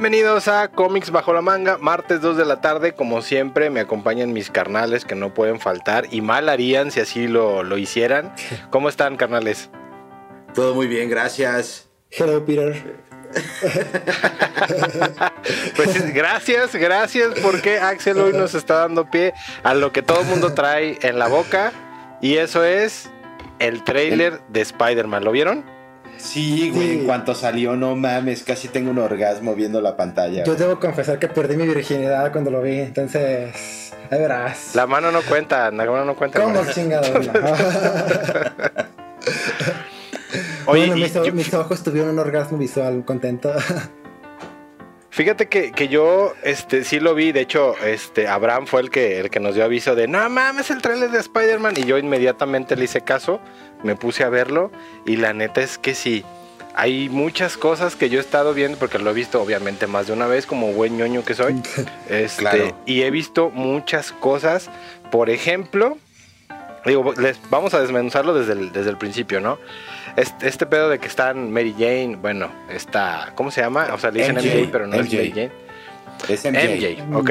Bienvenidos a Comics Bajo la Manga, martes 2 de la tarde, como siempre me acompañan mis carnales que no pueden faltar y mal harían si así lo, lo hicieran. ¿Cómo están carnales? Todo muy bien, gracias. Hello Peter. pues gracias, gracias porque Axel hoy nos está dando pie a lo que todo el mundo trae en la boca y eso es el trailer de Spider-Man. ¿Lo vieron? Sí, güey, en cuanto salió, no mames, casi tengo un orgasmo viendo la pantalla. Yo debo confesar que perdí mi virginidad cuando lo vi, entonces, ahí verás. La mano no cuenta, la mano no cuenta. ¿Cómo chingado? Oye, bueno, mis, ojos tuvieron un orgasmo visual, contento. Fíjate que, que, yo este, sí lo vi, de hecho, este, Abraham fue el que, el que nos dio aviso de, no mames, el trailer de Spider-Man, y yo inmediatamente le hice caso, me puse a verlo, y la neta es que sí, hay muchas cosas que yo he estado viendo, porque lo he visto obviamente más de una vez, como buen ñoño que soy, este, y he visto muchas cosas, por ejemplo, digo, les, vamos a desmenuzarlo desde el, desde el principio, ¿no? Este, este, pedo de que están Mary Jane, bueno, está, ¿cómo se llama? O sea, le dicen MJ, pero no es Mary Jane. Es MJ. MJ, ok.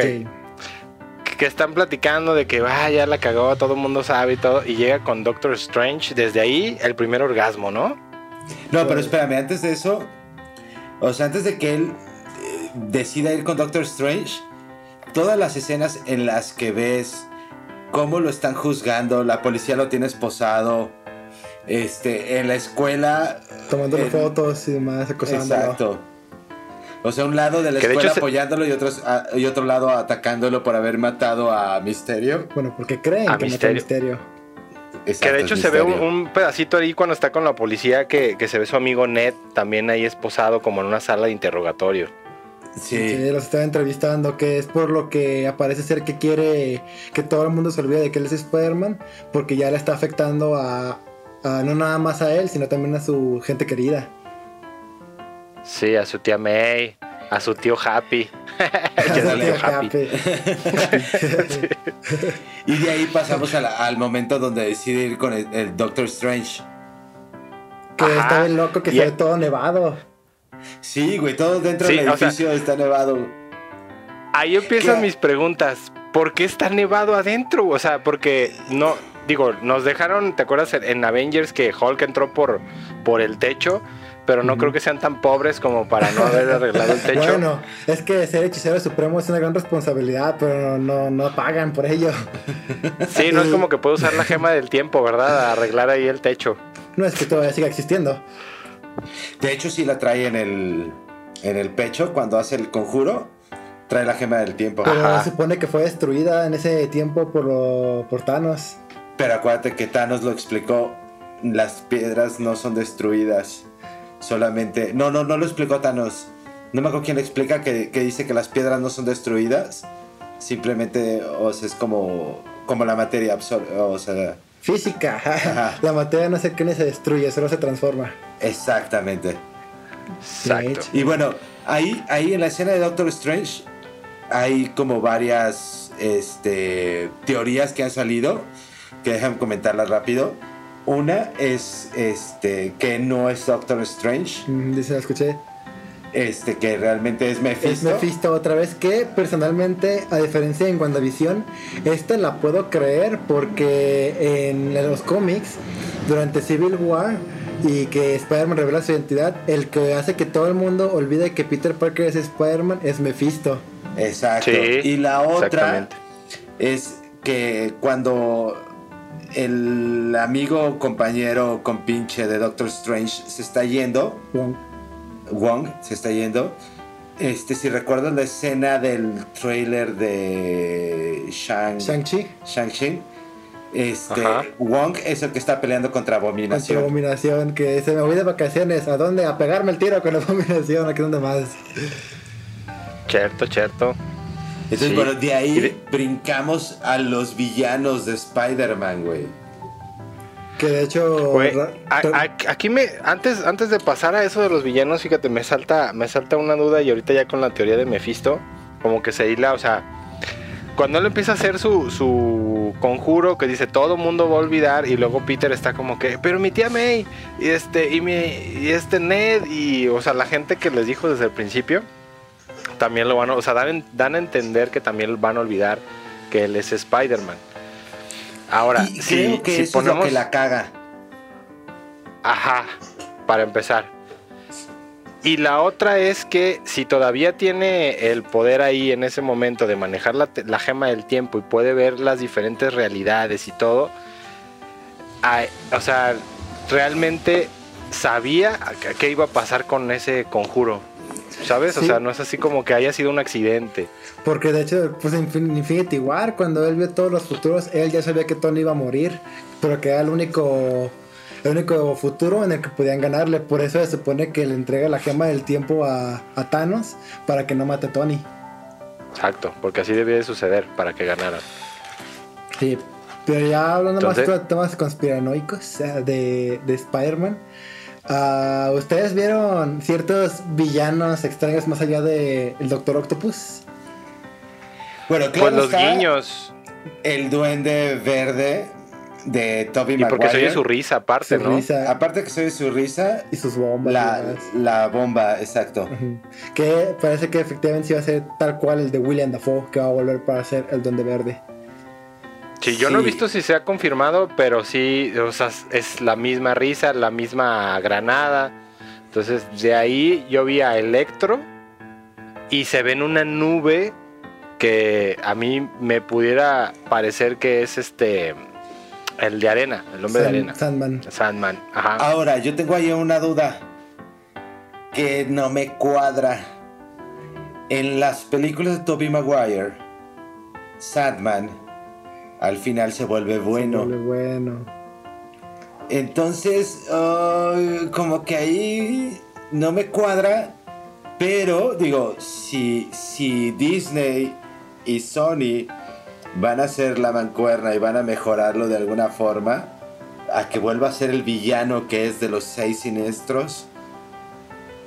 Que están platicando de que vaya, ya la cagó, todo el mundo sabe y todo, y llega con Doctor Strange, desde ahí el primer orgasmo, ¿no? No, pero espérame, antes de eso, o sea, antes de que él eh, decida ir con Doctor Strange, todas las escenas en las que ves cómo lo están juzgando, la policía lo tiene esposado, este, en la escuela. Tomándole fotos y demás, acosándolo. Exacto. O sea, un lado de la escuela apoyándolo y, otros, y otro lado atacándolo por haber matado a Misterio. Bueno, porque creen que Misterio. Misterio. que de hecho se ve un, pedacito ahí cuando está con la policía que, se ve su amigo Ned también ahí esposado como en una sala de interrogatorio. Sí. sí. los estaba entrevistando, que es por lo que aparece ser que quiere que todo el mundo se olvide de que él es Spider-Man, porque ya le está afectando a, no nada más a él, sino también a su gente querida. Sí, a su tía May, a su tío Happy. Happy. y de ahí pasamos al momento donde decide ir con el, Doctor Strange. Que está bien loco, que se ve todo nevado. Sí, güey, todo dentro del edificio está nevado. Ahí empiezan mis preguntas. ¿Por qué está nevado adentro? O sea, porque no, digo, nos dejaron, ¿te acuerdas en Avengers que Hulk entró por, por el techo? Pero no creo que sean tan pobres como para no haber arreglado el techo. Bueno, es que ser hechicero supremo es una gran responsabilidad, pero no, no pagan por ello. Sí, no es como que puede usar la gema del tiempo, ¿verdad? A arreglar ahí el techo. No es que todavía siga existiendo. De hecho, sí la trae en el, en el pecho cuando hace el conjuro. Trae la gema del tiempo. Pero se supone que fue destruida en ese tiempo por, lo, por Thanos. Pero acuérdate que Thanos lo explicó, las piedras no son destruidas, solamente... No, no, no lo explicó Thanos. No me acuerdo quién lo explica que, dice que las piedras no son destruidas, simplemente o sea, es como, como la materia absorbe, o sea... Física, la materia no sé qué se destruye, solo se transforma. Exactamente. Exacto. Y bueno, ahí, ahí en la escena de Doctor Strange hay como varias este, teorías que han salido que dejan comentarla rápido. Una es este que no es Doctor Strange. Mm, dice, la escuché. Este, que realmente es Mephisto. Es Mephisto otra vez, que personalmente, a diferencia de en WandaVision, esta la puedo creer porque en los cómics, durante Civil War, y que Spider-Man revela su identidad, el que hace que todo el mundo olvide que Peter Parker es Spider-Man es Mephisto. Exacto. y la otra es que cuando el amigo, compañero, compinche de Doctor Strange se está yendo. Wong. Wong se está yendo. Este, si recuerdan la escena del trailer de Shang, Shang-Chi. Shang-Chi. Este, Wong es el que está peleando contra Abominación. Contra Abominación, que se me voy de vacaciones. ¿A dónde? A pegarme el tiro con Abominación. Aquí donde más. Cierto, cierto. Entonces, bueno, de ahí brincamos a los villanos de Spider-Man, güey. Que de hecho. aquí me. Antes, antes de pasar a eso de los villanos, fíjate, me salta, me salta una duda y ahorita ya con la teoría de Mephisto, como que se hila, o sea. Cuando él empieza a hacer su, su conjuro que dice todo mundo va a olvidar y luego Peter está como que, pero mi tía May y este y mi y este Ned y o sea, la gente que les dijo desde el principio, también lo van a, o sea, dan, dan a entender que también van a olvidar que él es Spider-Man. Ahora, y creo que eso es lo que la caga. Ajá, para empezar. Y la otra es que si todavía tiene el poder ahí en ese momento de manejar la, la gema del tiempo y puede ver las diferentes realidades y todo, o sea, realmente sabía qué iba a pasar con ese conjuro. ¿Sabes? O sea, no es así como que haya sido un accidente. Porque de hecho, pues en Infinity War, cuando él vio todos los futuros, él ya sabía que Tony iba a morir, pero que era el único el único futuro en el que podían ganarle. Por eso se supone que le entrega la gema del tiempo a, Thanos para que no mate a Tony. Exacto, porque así debía de suceder para que ganara. Sí, pero ya hablando más de temas conspiranoicos de, de Spider-Man. Ah, ¿Ustedes vieron ciertos villanos extraños más allá de el Doctor Octopus? Bueno, pues claro los guiños. El duende verde de Toby Maguire. Y porque se oye su risa aparte, ¿no? Aparte que se oye su risa. Y sus bombas. La, bomba, exacto. Que parece que efectivamente va a ser tal cual el de William Dafoe, que va a volver para ser el duende verde. Sí, yo no he visto si se ha confirmado, pero sí, o sea, es la misma risa, la misma granada. Entonces, de ahí yo vi a Electro y se ve en una nube que a mí me pudiera parecer que es este el de arena, el hombre de arena. Sandman. Sandman, ajá. Ahora, yo tengo ahí una duda que no me cuadra. En las películas de Tobey Maguire, Sandman al final se vuelve bueno. Se vuelve bueno. Entonces, como que ahí no me cuadra, pero digo, si, si Disney y Sony van a hacer la mancuerna y van a mejorarlo de alguna forma, a que vuelva a ser el villano que es de los seis siniestros,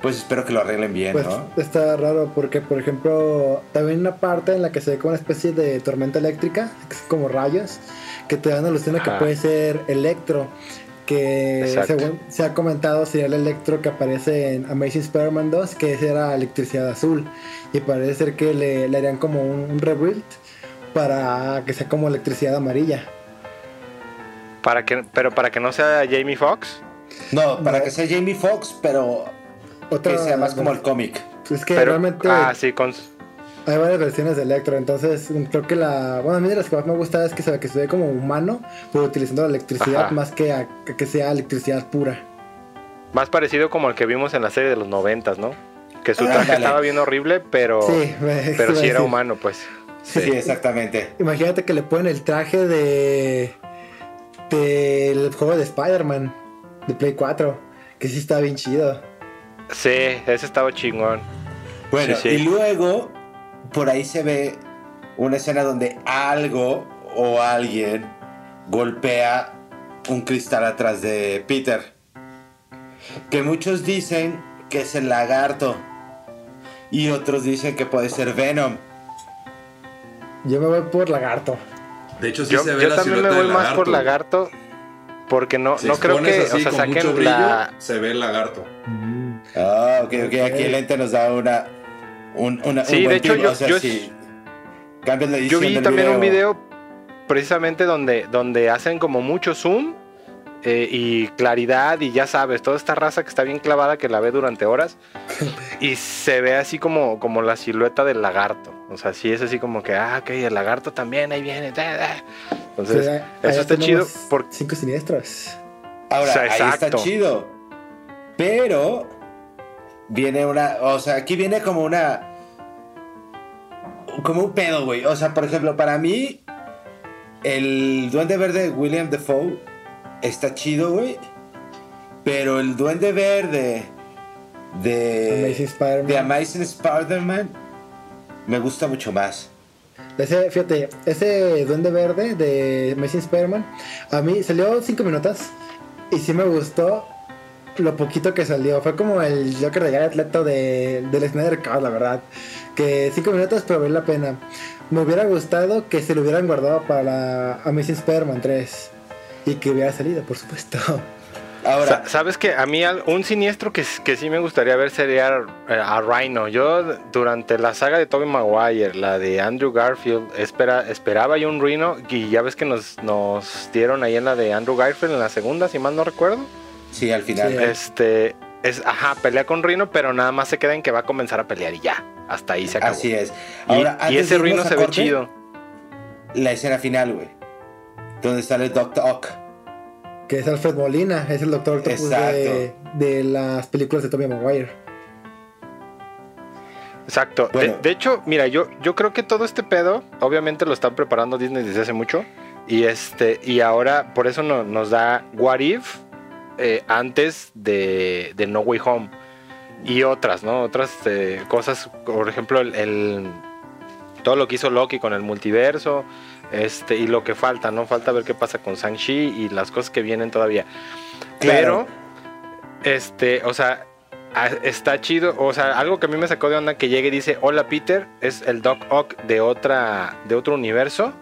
pues espero que lo arreglen bien, pues ¿no? Está raro porque, por ejemplo, también una parte en la que se ve como una especie de tormenta eléctrica, como rayos, que te dan la alusión a que puede ser electro. Que según se ha comentado sería el electro que aparece en Amazing Spider-Man 2, que era electricidad azul. Y parece ser que le, harían como un, rebuild para que sea como electricidad amarilla. Para que, pero para que no sea Jamie Foxx. No, para que sea Jamie Foxx, pero que sea más como el cómic. Es que realmente. Ah, sí, con. Hay varias versiones de Electro, entonces creo que la. Bueno, a mí de las que más me gusta es que se, que se ve como humano, pero utilizando la electricidad más que que sea electricidad pura. Más parecido como el que vimos en la serie de los noventas, ¿no? Que su traje estaba bien horrible, pero. Sí, pero sí era humano, pues. Sí. sí, exactamente. Imagínate que le ponen el traje de. del juego de Spider-Man, de Play 4, que sí está bien chido. Sí, ese estaba chingón. Bueno, y luego por ahí se ve una escena donde algo o alguien golpea un cristal atrás de Peter. Que muchos dicen que es el lagarto. Y otros dicen que puede ser Venom. Yo me voy por lagarto. De hecho, sí se ve yo también me voy más por lagarto. Porque no, no creo que o sea, saquen la... Se ve el lagarto. Ah, ok, ok. Aquí el ente nos da una. Un, una sí, de hecho, yo, yo, yo vi también un video precisamente donde, donde hacen como mucho zoom eh, y claridad y ya sabes, toda esta raza que está bien clavada que la ve durante horas y se ve así como, como la silueta del lagarto. O sea, sí es así como que, ah, ok, el lagarto también, ahí viene. Entonces, eso está chido. Por... Cinco siniestros. Ahora, ahí está chido. Pero viene una, o sea, aquí viene como una, como un pedo, güey. O sea, por ejemplo, para mí, el Duende Verde de William Defoe está chido, güey. Pero el Duende Verde de Amazing Spider-Man, de Amazing Spider-Man me gusta mucho más. Ese, fíjate, ese Duende Verde de Amazing Spider-Man, a mí salió cinco minutos y sí me gustó, lo poquito que salió. Fue como el Joker de Jared Leto de, del Snyder Cut, la verdad. Que cinco minutos, pero vale la pena. Me hubiera gustado que se lo hubieran guardado para Amazing Spider-Man 3. Y que hubiera salido, por supuesto. Ahora, sabes que a mí un siniestro que, que sí me gustaría ver sería eh, a, Rhino. Yo durante la saga de Tobey Maguire, la de Andrew Garfield, espera, esperaba yo un Rhino y ya ves que nos, nos dieron ahí en la de Andrew Garfield en la segunda, si mal no recuerdo. Sí, al final. Este es, ajá, pelea con Rhino, pero nada más se queda en que va a comenzar a pelear y ya. Hasta ahí se acabó. Así es. y, ese Rhino se ve chido. La escena final, güey. Donde sale Doctor Ock que es Alfred Molina, es el Doctor Octopus de, de, las películas de Tobey Maguire. Exacto. De, hecho, mira, yo, yo creo que todo este pedo, obviamente lo están preparando Disney desde hace mucho. Y este, y ahora por eso nos da What If eh, antes de, No Way Home. Y otras, ¿no? Otras eh, cosas, por ejemplo, el, todo lo que hizo Loki con el multiverso. Este, y lo que falta, ¿no? Falta ver qué pasa con Shang-Chi y las cosas que vienen todavía. Pero, este, o sea, está chido. O sea, algo que a mí me sacó de onda que llegue y dice, hola Peter, es el Doc Ock de otra, de otro universo,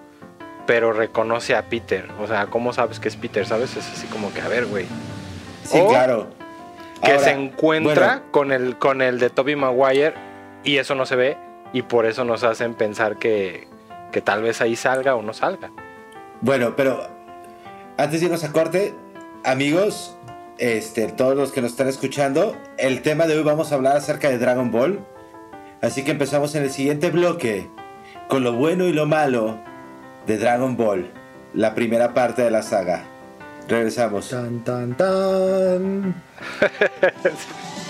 pero reconoce a Peter. O sea, ¿cómo sabes que es Peter? ¿Sabes? Es así como que, a ver, güey. Sí, claro. Que se encuentra con, el, con el de Toby Maguire y eso no se ve y por eso nos hacen pensar que, que tal vez ahí salga o no salga. Bueno, pero antes de irnos a corte, amigos, este, todos los que nos están escuchando, el tema de hoy vamos a hablar acerca de Dragon Ball. Así que empezamos en el siguiente bloque con lo bueno y lo malo de Dragon Ball, la primera parte de la saga. Regresamos. Tan, tan, tan.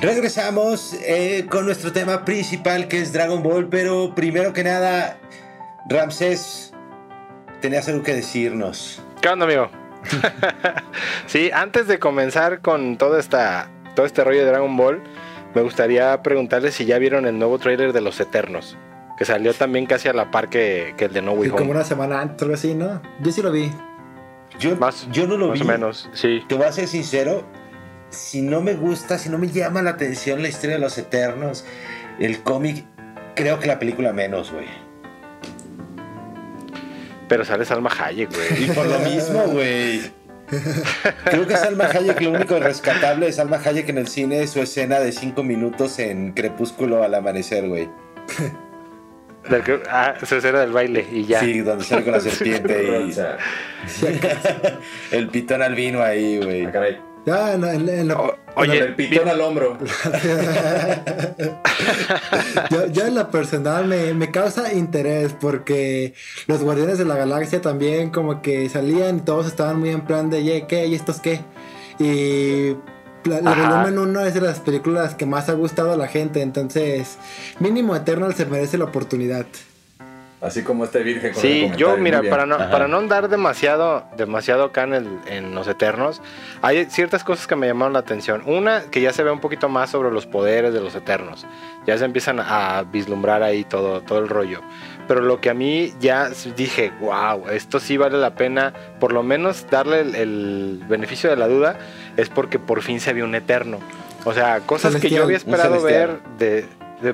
Regresamos eh, con nuestro tema principal que es Dragon Ball, pero primero que nada, Ramsés, tenías algo que decirnos. ¿Qué onda, amigo? sí, antes de comenzar con todo, esta, todo este rollo de Dragon Ball, me gustaría preguntarles si ya vieron el nuevo tráiler de Los Eternos, que salió también casi a la par que, el de No Way Home. Como una semana antes, algo así, ¿no? Yo sí lo vi. Yo, yo no lo vi. Más o menos, sí. Te voy a ser sincero, si no me gusta, si no me llama la atención la historia de los Eternos, el cómic, creo que la película menos, güey. Pero sale Salma Hayek, güey. Y por lo mismo, güey. Creo que Salma Hayek, lo único rescatable de Salma Hayek en el cine es su escena de cinco minutos en Crepúsculo al amanecer, güey. ah, su escena del baile y ya. Sí, donde sale con la serpiente y. el pitón albino ahí, güey. Ah, ya, en, en, oye, el pitón al hombro. yo, en la personal me, causa interés porque los Guardianes de la Galaxia también como que salían y todos estaban muy en plan de, ¿qué? ¿Y estos qué? Y el volumen 1 es de las películas que más ha gustado a la gente, entonces mínimo Eternal se merece la oportunidad. Así como este virgen con Sí, yo, mira, para no, para no andar demasiado, demasiado acá en, en, los Eternos, hay ciertas cosas que me llamaron la atención. Una, que ya se ve un poquito más sobre los poderes de los Eternos. Ya se empiezan a vislumbrar ahí todo, todo el rollo. Pero lo que a mí ya dije, wow, esto sí vale la pena, por lo menos darle el, beneficio de la duda, es porque por fin se vio un Eterno. O sea, cosas que yo había esperado ver de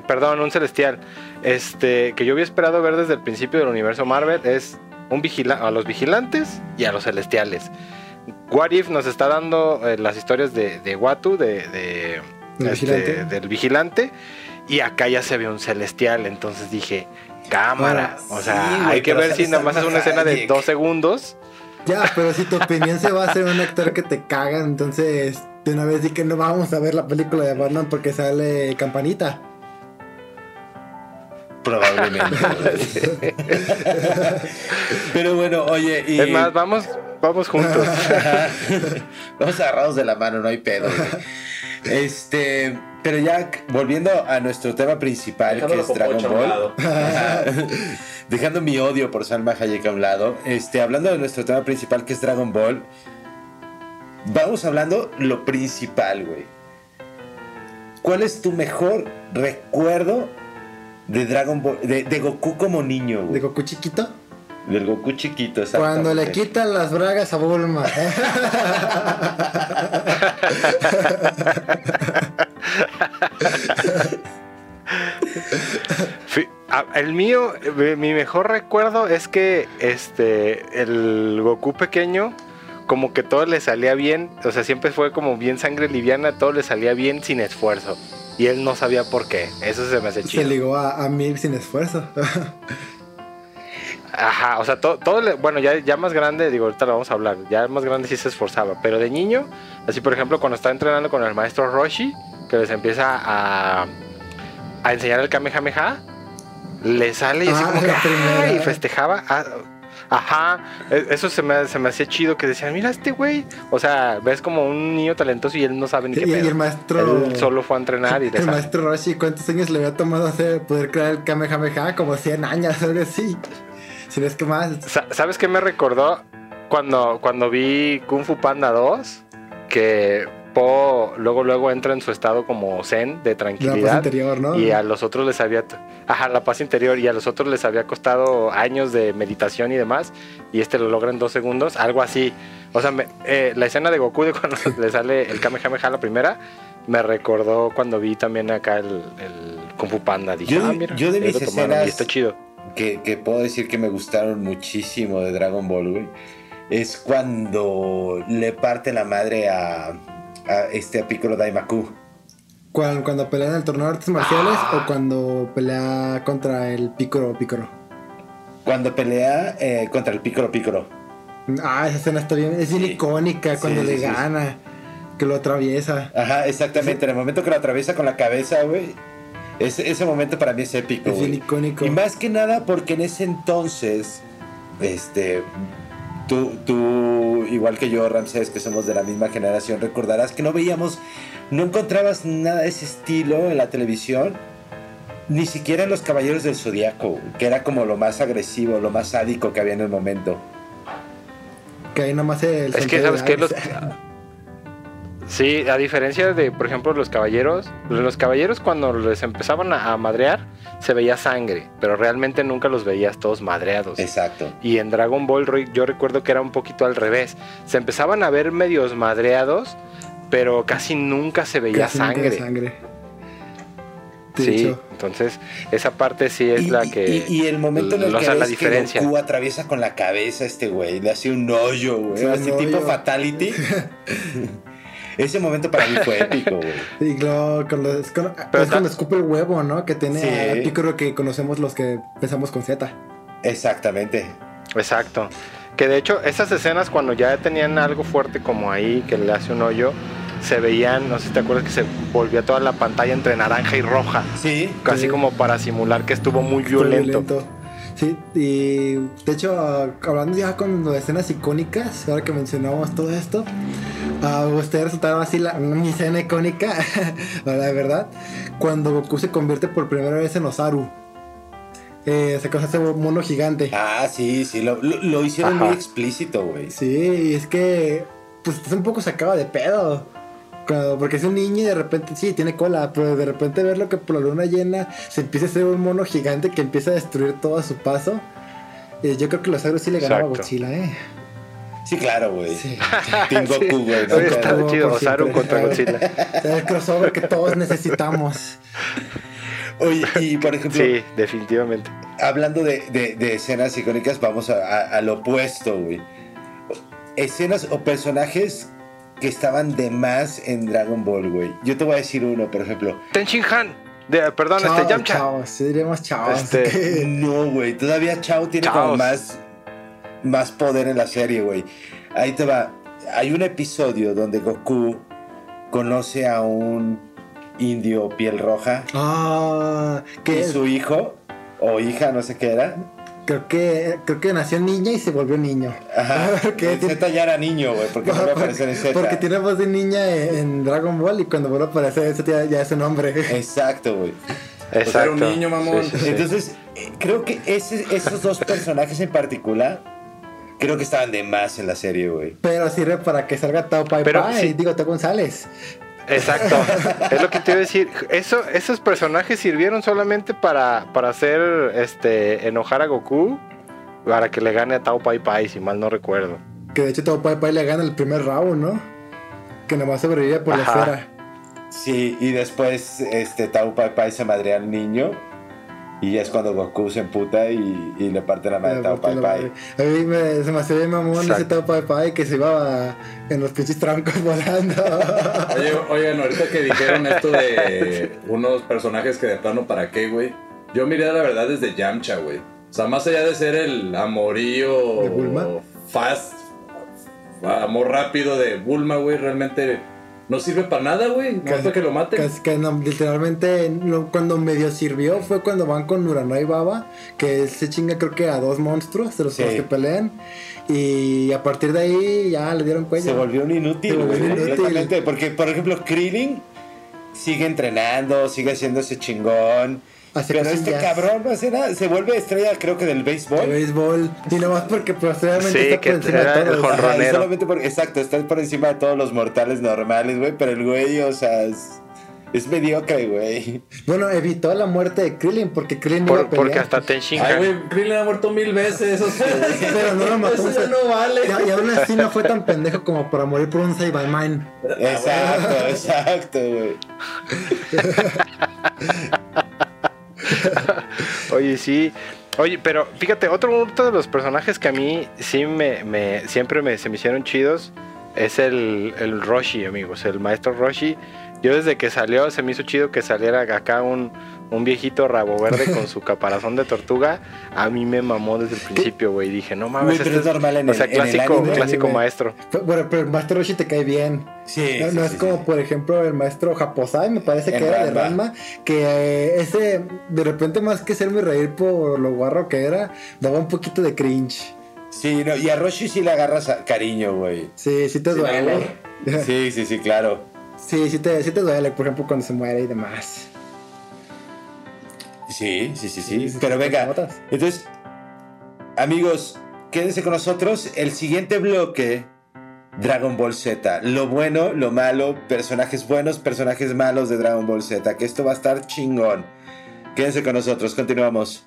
perdón, un celestial, este, que yo había esperado ver desde el principio del universo Marvel es un vigila a los vigilantes y a los celestiales. What If nos está dando eh, las historias de, de Watu, de, este, del vigilante. Y acá ya se ve un celestial. Entonces dije, cámara. o sea, hay que ver si nada más es una escena de dos segundos. Ya, pero si tu opinión se va a hacer un actor que te caga, entonces de una vez di que no vamos a ver la película de Batman porque sale Campanita. Probablemente. Pero bueno, oye. Y... Es más, vamos, vamos juntos. vamos agarrados de la mano, no hay pedo. Este, pero ya volviendo a nuestro tema principal, que es Dragon Ball. Dejando mi odio por Salma Hayek a un lado, este, hablando de nuestro tema principal, que es Dragon Ball. Vamos hablando lo principal, güey. ¿Cuál es tu mejor recuerdo de Dragon Ball, de, de Goku como niño, güey? ¿De Goku chiquito? Del Goku chiquito, Cuando le quitan las bragas a Bulma. El mío, eh, mi mejor recuerdo es que este el Goku pequeño como que todo le salía bien, o sea, siempre fue como bien sangre liviana, todo le salía bien sin esfuerzo. Y él no sabía por qué. Eso se me hace chido. Se ligó a, a mí sin esfuerzo. Ajá, o sea, todo, todo bueno, ya, ya más grande, digo, ahorita lo vamos a hablar, ya más grande sí se esforzaba, pero de niño, así por ejemplo, cuando estaba entrenando con el maestro Roshi, que les empieza a, a enseñar el Kamehameha, le sale y así ah, como que, y festejaba. Ah, ajá, e, eso se me, se me hacía chido que decían, mira este güey. O sea, ves como un niño talentoso y él no sabe ni qué Y el maestro. Él solo fue a entrenar y El maestro Roshi, ¿cuántos años le había tomado hacer poder crear el Kamehameha? Como 100 años, algo así. Si ves que más. ¿Sabes qué me recordó? Cuando, cuando vi Kung Fu Panda 2, que Po luego luego entra en su estado como zen de tranquilidad. Y a los otros les había ajá, la paz interior y a los otros les había costado años de meditación y demás y este lo logra en dos segundos, algo así. O sea, eh, la escena de Goku de cuando le sale el Kamehameha la primera me recordó cuando vi también acá el, Kung Fu Panda. Dije, yo, ah, mira, yo de mis escenas y está chido. Que, que puedo decir que me gustaron muchísimo de Dragon Ball, güey, es cuando le parte la madre a a este a Piccolo Daimaku. ¿Cuando, cuando pelea en el torneo de artes marciales o cuando pelea contra el Piccolo Piccolo? Cuando pelea eh, contra el Piccolo Piccolo. Ah, esa escena está bien, es bien icónica cuando le gana, que lo atraviesa. Ajá, exactamente, en el momento que lo atraviesa con la cabeza, güey. Ese, ese momento para mí es épico. Es bien icónico. Y más que nada porque en ese entonces, este, Tú, tú, igual que yo, Ramsés, que somos de la misma generación, recordarás que no veíamos, no encontrabas nada de ese estilo en la televisión, ni siquiera en los Caballeros del Zodíaco, que era como lo más agresivo, lo más sádico que había en el momento. Que ahí nomás el. Es que, ¿sabes qué? Los, Sí, a diferencia de, por ejemplo, los caballeros, los caballeros cuando les empezaban a, madrear, se veía sangre, pero realmente nunca los veías todos madreados. Exacto. Y en Dragon Ball yo recuerdo que era un poquito al revés. Se empezaban a ver medios madreados, pero casi nunca se veía sangre. sangre. sí, entonces esa parte sí es la que. Y, el momento en el que, la diferencia. Goku atraviesa con la cabeza a este güey, le hace un hoyo, güey, así tipo fatality. Ese momento para mí fue épico, güey. Y luego con los, es cuando escupe el huevo, ¿no? Que tiene sí. que conocemos los que pensamos con Z. Exactamente. Exacto. Que de hecho, esas escenas cuando ya tenían algo fuerte como ahí, que le hace un hoyo, se veían, no sé si te acuerdas que se volvía toda la pantalla entre naranja y roja. Sí. Casi como para simular que estuvo muy violento. violento. Sí, y de hecho, hablando ya con escenas icónicas, ahora que mencionamos todo esto, a usted resultaba así la, una escena icónica, la verdad, cuando Goku se convierte por primera vez en Osaru. Eh, se hace un mono gigante. Ah, sí, sí, lo, lo, hicieron muy explícito, güey. Sí, es que, pues un poco sacaba de pedo porque es un niño y de repente sí tiene cola, pero de repente verlo que por la luna llena se empieza a hacer un mono gigante que empieza a destruir todo a su paso. Eh, yo creo que los agros sí le ganaba a Godzilla, ¿eh? Sí, claro, güey. Sí. Team Goku, güey. ¿no? Está chido, Osaru contra Godzilla. el crossover que todos necesitamos. Oye, y por ejemplo. Sí, definitivamente. Hablando de, de, escenas icónicas, vamos a, a, al opuesto, güey. Escenas o personajes que estaban de más en Dragon Ball, güey. Yo te voy a decir uno, por ejemplo. Ten Shin Han. De, perdón, este Chao, Yamcha. chao, sí diríamos chao. Este- No, güey. Todavía Chao tiene como más, más poder en la serie, güey. Ahí te va. Hay un episodio donde Goku conoce a un indio piel roja Ah, que y su hijo o hija, no sé qué era. creo que creo que nació niña y se volvió niño. Ajá. Porque Z ya era niño, güey, porque no a aparecer en Z. Porque tiene voz de niña en, en Dragon Ball y cuando vuelve a aparecer ese ya, ya es un hombre. Exacto, güey. Exacto. era un niño, mamón. Sí, sí, sí. Entonces, eh, creo que ese- esos dos personajes en particular, creo que estaban de más en la serie, güey. Pero sirve para que salga Tao Pai Pero Pai, sí. digo Tao González. Exacto. es lo que te iba a decir. Eso, esos personajes sirvieron solamente para, para hacer este enojar a Goku. Para que le gane a Tao Pai Pai, si mal no recuerdo. Que de hecho Tao Pai Pai le gana el primer round, ¿no? Que nomás sobrevive por la esfera. Sí, y después este Tau Pai Pai se madrea al niño. Y ya es cuando Goku se emputa y, y le parte la madre a Tao Pai Pai. A mí me, se me hace bien mamón ese. Tao Pai Pai que se iba a- en los pinches troncos volando. Oye, oigan, ahorita que dijeron esto de unos personajes que de plano para qué, güey. Yo miré la verdad desde Yamcha, güey. O sea, más allá de ser el amorío ¿De Bulma? fast, amor rápido de Bulma, güey, realmente no sirve para nada, güey. No hasta que lo maten. Casi que no, literalmente no, cuando medio sirvió fue cuando van con Uranai Baba, que se chinga creo que a dos monstruos de los, Sí. los que pelean. Y a partir de ahí ya le dieron cuello. Se volvió un inútil, Se volvió güey, un inútil. Porque, por ejemplo, Krillin sigue entrenando, sigue haciendo ese chingón. Hace pero este cabrón no hace nada. Se vuelve estrella, creo que del de béisbol. béisbol. Y nomás porque posteriormente Sí, está que por encima de el todos. jonrón. Ajá, y solamente exacto, está por encima de todos los mortales normales, güey. Pero el güey, o sea, es, es mediocre, güey. Bueno, evitó la muerte de Krillin porque Krillin iba Por- a pelear. porque hasta Ten Ay, güey, Krillin ha muerto mil veces. O sea, Pero no lo mató. Eso ya no vale. Y, y aún así no fue tan pendejo como para morir por un Save by Mine. Exacto, exacto, güey. Oye, sí. Oye, pero fíjate, otro, otro de los personajes que a mí sí me, me siempre me, se me hicieron chidos es el, el Roshi, amigos, el maestro Roshi. Yo desde que salió se me hizo chido que saliera acá un, un viejito rabo verde con su caparazón de tortuga. A mí me mamó desde el principio, güey. Dije, no mames, Güey, pero este es normal en o sea, el- en el clásico, anime. clásico Anime. maestro. Pero- Bueno, pero el Master Roshi te cae bien. Sí, No, sí, no sí, es sí. como, por ejemplo, el maestro Japosai, me parece En que era de Ranma. Que eh, ese, de repente, más que hacerme reír por lo guarro que era, daba un poquito de cringe. Sí, no, y a Roshi sí le agarras a- cariño, güey. Sí, sí te Sí, duele. Sí, sí, sí, claro. Sí, sí te, sí te duele, por ejemplo, cuando se muere y demás. Sí, sí, sí, Sí, Pero venga, entonces, amigos, quédense con nosotros. El siguiente bloque, Dragon Ball Z. Lo bueno, lo malo, personajes buenos, personajes malos de Dragon Ball Z. Que esto va a estar chingón. Quédense con nosotros, continuamos.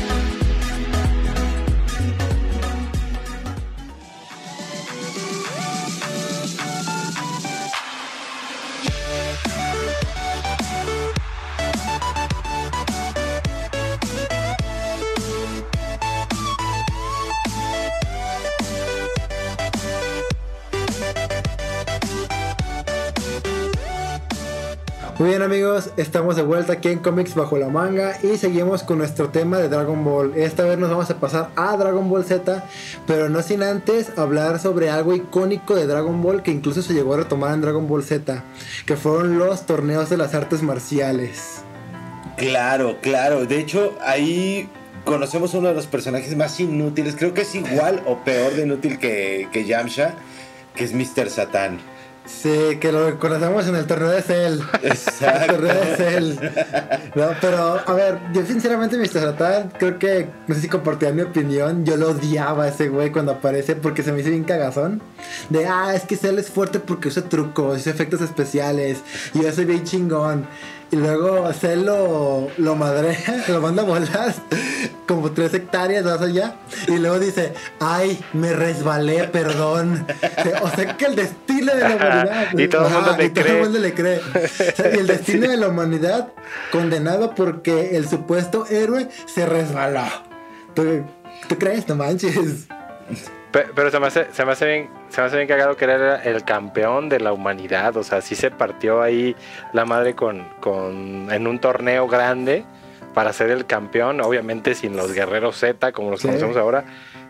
Muy bien amigos, estamos de vuelta aquí en Comics Bajo la Manga y seguimos con nuestro tema de Dragon Ball. Esta vez nos vamos a pasar a Dragon Ball Z, pero no sin antes hablar sobre algo icónico de Dragon Ball que incluso se llegó a retomar en Dragon Ball Z, que fueron los torneos de las artes marciales. Claro, claro. De hecho, ahí conocemos uno de los personajes más inútiles. Creo que es igual o peor de inútil que, que Yamcha, que es Mr. Satan. Sí, que lo conocemos en el torneo de Cell. Exacto. El torneo de Cell. No, pero, a ver, yo sinceramente, Mr. Satan, creo que, no sé si compartían mi opinión, yo lo odiaba a ese güey cuando aparece porque se me hizo bien cagazón. De, ah, es que Cell es fuerte porque usa trucos, usa efectos especiales, y yo soy bien chingón. Y luego Cell lo, lo madrea, lo manda a volar como tres hectáreas más allá. Y luego dice, ay, me resbalé, perdón. O sea que el destino de la humanidad. Y todo el mundo y todo cree. el mundo le cree. O sea, y el destino de la humanidad condenado porque el supuesto héroe se resbaló. ¿Tú, tú crees? No manches. Pe- Pero se me hace, se me hace bien, se me hace bien cagado que era el campeón de la humanidad. O sea, sí se partió ahí la madre con, con en un torneo grande para ser el campeón, obviamente sin los guerreros Z, como los Sí. conocemos ahora.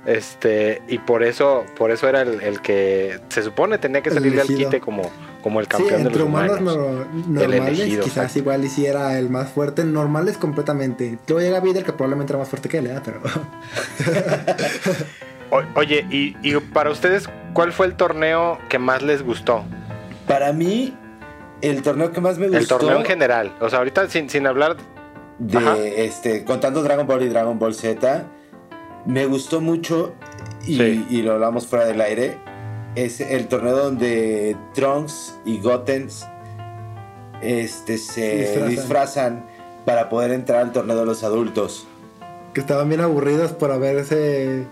Este, y por eso, por eso era el, el que se supone tenía que El salir del quite como, como el Sí, campeón de entre los humanos humanos. no- normales, elegido, quizás exacto. igual hiciera el más fuerte. Normales completamente. Luego llega Videl, que probablemente era más fuerte que él, ¿eh? pero. O- oye, y, y para ustedes, ¿cuál fue el torneo que más les gustó? Para mí, el torneo que más me gustó. El torneo en general. O sea, ahorita sin, sin hablar de Ajá. este contando Dragon Ball y Dragon Ball Z me gustó mucho y, Sí. y lo hablamos fuera del aire es el torneo donde Trunks y Gotenks este se Se disfrazan. disfrazan. para poder entrar al torneo de los adultos que estaban bien aburridos por haberse.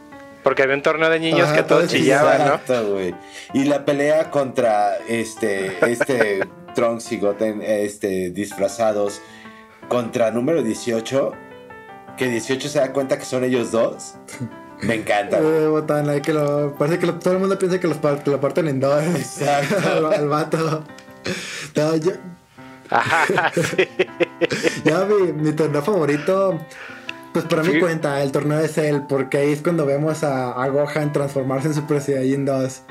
Porque había un torneo de niños Ajá, que todos chillaban, ¿no? Exacto, güey. y la pelea contra este este Trunks y Goten este disfrazados contra número 18 que 18 se da cuenta que son ellos dos me encanta Eh, botana, ahí que lo, parece que lo- todo el mundo piensa que, los que lo parten en dos. Exacto. al, al vato. No, yo, Ajá, sí. ya mi, mi torneo favorito, pues para mi Sí. cuenta, el torneo de Cell, porque ahí es cuando vemos a, a Gohan transformarse en Super Saiyajin 2.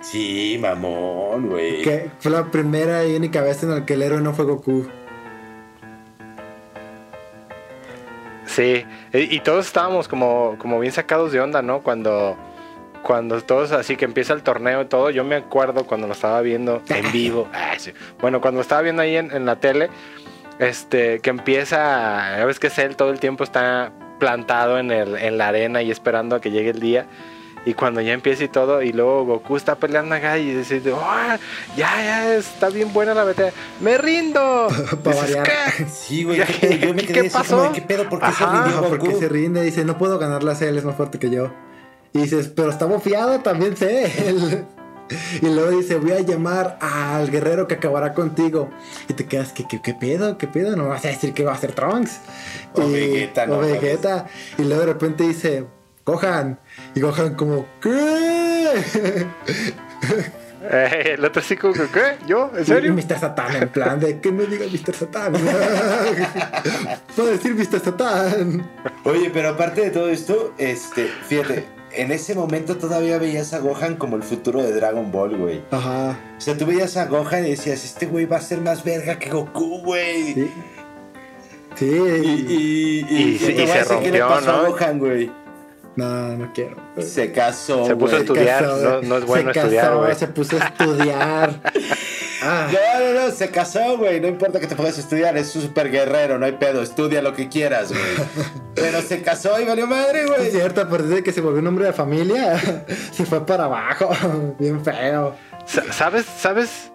Sí, mamón, güey. Que fue la primera y única vez en la que el héroe no fue Goku. Sí, y, todos estábamos como, como bien sacados de onda, ¿no? Cuando, cuando todos así que empieza el torneo y todo, yo me acuerdo cuando lo estaba viendo en vivo, ah, bueno, cuando lo estaba viendo ahí en, en la tele, este, que empieza, ya ves que Cell todo el tiempo está plantado en, el, en la arena y esperando a que llegue el día. Y cuando ya empieza y todo, y luego Goku está peleando acá y dice, "Oh, ya, ya, está bien buena la batalla. ¡Me rindo! Dices. "¿Qué?". Sí, güey, ¿qué yo me ¿Qué quedé así pasó? como ¿qué pedo? ¿Por qué se Ajá, rindió Ah, porque Goku? se rinde, dice, no puedo ganar la Cell, es más fuerte que yo. Y dices, pero está bofiado, también sé. Y luego dice, voy a llamar al guerrero que acabará contigo. Y te quedas, ¿qué, qué, qué pedo? ¿Qué pedo? No vas a decir que va a ser Trunks. O Y- Vegeta, o no mames. Vegeta. Y luego de repente dice, Gohan. Y Gohan como, ¿qué? Eh, el otro así como, que, ¿qué? ¿Yo? ¿En Y serio? Mr. Satan, en plan de que no diga Mr. Satan. Puedo decir Mr. Satan. Oye, pero aparte de todo esto, este, fíjate, en ese momento todavía veías a Gohan como el futuro de Dragon Ball, güey. Ajá. O sea, tú veías a Gohan y decías, este güey va a ser más verga que Goku, güey. Sí. Sí. Y, y, Y y voy a se rompió, pasó a ¿no? Gohan, güey. No, no quiero. Se casó, Se puso a estudiar, casó, no- no es bueno se estudiar, casó, güey. Se puso a estudiar. Ah, No, no, no, se casó, güey. No importa que te pongas a estudiar, es un super guerrero, no hay pedo. Estudia lo que quieras, güey. Pero se casó y valió madre, es güey. cierto, a partir de que se volvió un hombre de familia, se fue para abajo. Bien feo. Sa- ¿Sabes? ¿Sabes?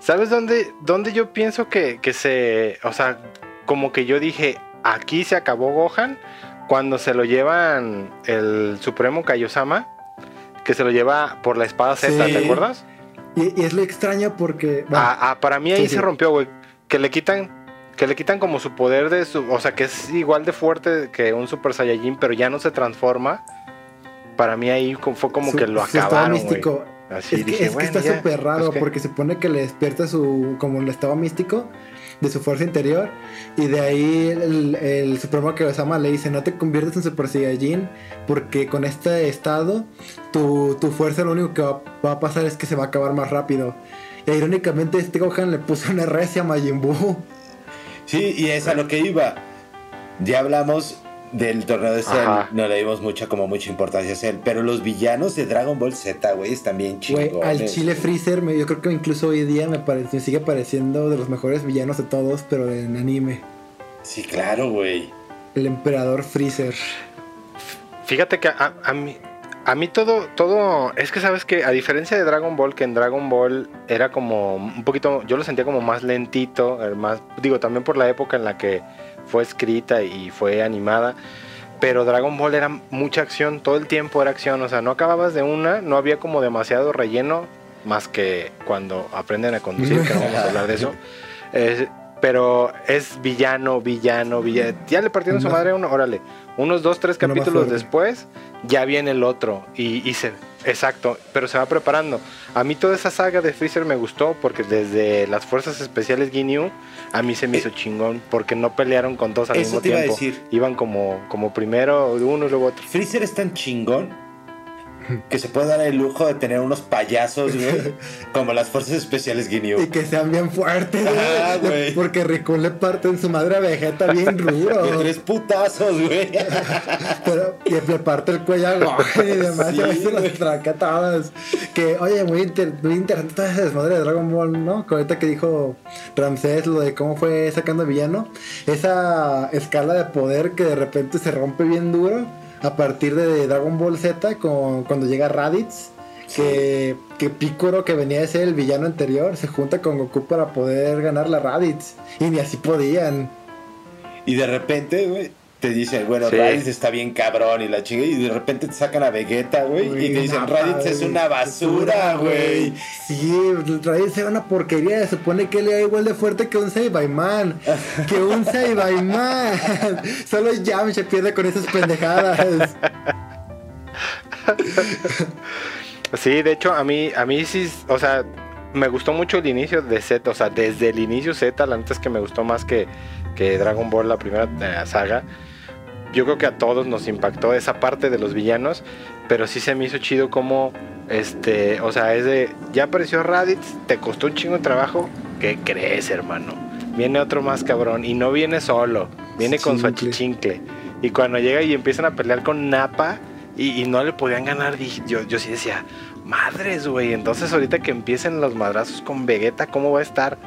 ¿Sabes dónde, dónde yo pienso que, que se... O sea, como que yo dije, aquí se acabó Gohan cuando se lo llevan el Supremo Kaiosama, que se lo lleva por la espada Z, Sí. ¿te acuerdas? Y, y es lo extraño porque. bueno, Ah, ah, para mí ahí Sí, sí. se rompió, güey. Que le quitan... Que le quitan como su poder de su... O sea, que es igual de fuerte que un Super Saiyajin, pero ya no se transforma. Para mí ahí fue como su- que lo acabaron, místico. Así es que, está súper raro pues, porque se supone que le despierta su como el estado místico de su fuerza interior y de ahí el, el Supremo Kaiosama le dice no te conviertes en Super Saiyajin porque con este estado tu, tu fuerza lo único que va, va a pasar es que se va a acabar más rápido y irónicamente este Gohan le puso una recia a Majin Buu Sí, y es a lo que iba. Ya hablamos del torneo de Cell, Ajá. no le dimos mucha, como mucha importancia a Cell, pero los villanos de Dragon Ball Z, güey, están bien Güey, chingones. al Chile Freezer, me- yo creo que incluso hoy día me, parece, me sigue pareciendo de los mejores villanos de todos, pero en anime. Sí, claro, güey. El emperador Freezer. Fíjate que a, a mí, a mí todo, todo, es que sabes que a diferencia de Dragon Ball, que en Dragon Ball era como un poquito, yo lo sentía como más lentito, el más, digo, también por la época en la que fue escrita y fue animada, pero Dragon Ball era mucha acción, todo el tiempo era acción, o sea, no acababas de una, no había como demasiado relleno, más que cuando aprenden a conducir, que no vamos a hablar de eso. Eh, pero es villano, villano, villano. Ya le partieron su madre uno, órale. Unos dos, tres capítulos después, ya viene el otro. Y, y se. Exacto, pero se va preparando. A mí toda esa saga de Freezer me gustó porque desde las fuerzas especiales Ginyu, a mí se me hizo chingón porque no pelearon con todos al mismo te iba a tiempo. decir. Iban como, como primero uno y luego otro. Freezer es tan chingón que se puede dar el lujo de tener unos payasos, güey, como las fuerzas especiales Ginyu. Y que sean bien fuertes, Ah, güey. Porque Riku le parte en su madre a Vegeta bien De rudo. tres putazos, güey. Pero, y le parte el cuello a y demás. Sí, y a veces las tracatadas. Que, oye, muy, inter- muy interesante toda esa desmadre de Dragon Ball, ¿no? Que ahorita que dijo Ramsés lo de cómo fue sacando villano. Esa escala de poder que de repente se rompe bien duro a partir de Dragon Ball Z con, cuando llega Raditz. Que, que Piccolo, que venía de ser el villano anterior, se junta con Goku para poder ganar la Raditz. Y ni así podían. Y de repente, güey, te dicen, bueno, Sí. Raditz está bien cabrón y la chinga. Y de repente te sacan a Vegeta, güey, y te dicen, Raditz es una basura, güey. Sí, Raditz era una porquería. Se supone que él era igual de fuerte que un Saibaiman. que un Saibaiman. Solo Yamcha pierde con esas pendejadas. Sí, de hecho, a mí, a mí sí, o sea, me gustó mucho el inicio de Z, o sea, desde el inicio Z, la neta es que me gustó más que, que Dragon Ball, la primera eh, saga. Yo creo que a todos nos impactó esa parte de los villanos, pero sí se me hizo chido como, este, o sea, es de, ya apareció Raditz, te costó un chingo de trabajo, ¿qué crees, hermano? Viene otro más cabrón, y no viene solo, viene con su Chincle. achichincle. Y cuando llega y empiezan a pelear con Nappa, y, y no le podían ganar, yo, yo sí decía, madres, güey. Entonces, ahorita que empiecen los madrazos con Vegeta, ¿cómo va a estar?